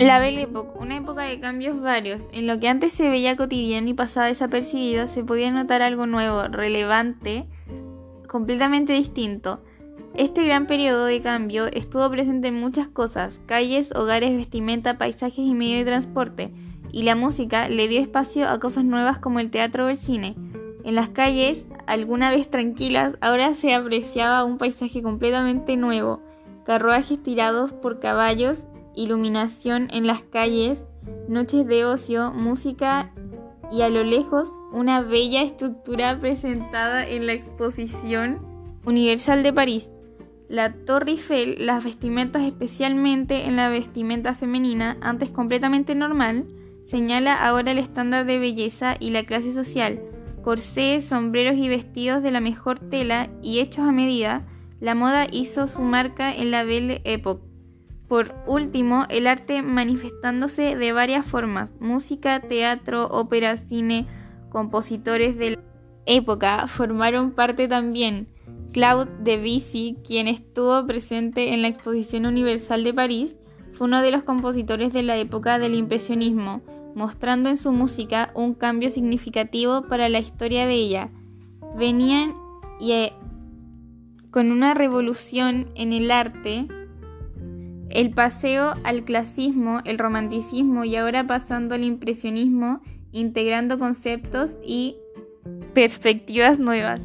La Belle Époque, una época de cambios varios. En lo que antes se veía cotidiano y pasaba desapercibido, se podía notar algo nuevo, relevante, completamente distinto. Este gran periodo de cambio estuvo presente en muchas cosas, calles, hogares, vestimenta, paisajes y medio de transporte, y la música le dio espacio a cosas nuevas como el teatro o el cine. En las calles, alguna vez tranquilas, ahora se apreciaba un paisaje completamente nuevo, carruajes tirados por caballos, iluminación en las calles, noches de ocio, música y a lo lejos una bella estructura presentada en la exposición universal de París. La Torre Eiffel, las vestimentas especialmente en la vestimenta femenina, antes completamente normal, señala ahora el estándar de belleza y la clase social. Corsés, sombreros y vestidos de la mejor tela y hechos a medida, la moda hizo su marca en la Belle Époque. Por último, el arte manifestándose de varias formas, música, teatro, ópera, cine, compositores de la época formaron parte también. Claude Debussy, quien estuvo presente en la Exposición Universal de París, fue uno de los compositores de la época del impresionismo, mostrando en su música un cambio significativo para la historia de ella. Venían y, eh, con una revolución en el arte, el paseo al clasismo, el romanticismo y ahora pasando al impresionismo, integrando conceptos y perspectivas nuevas.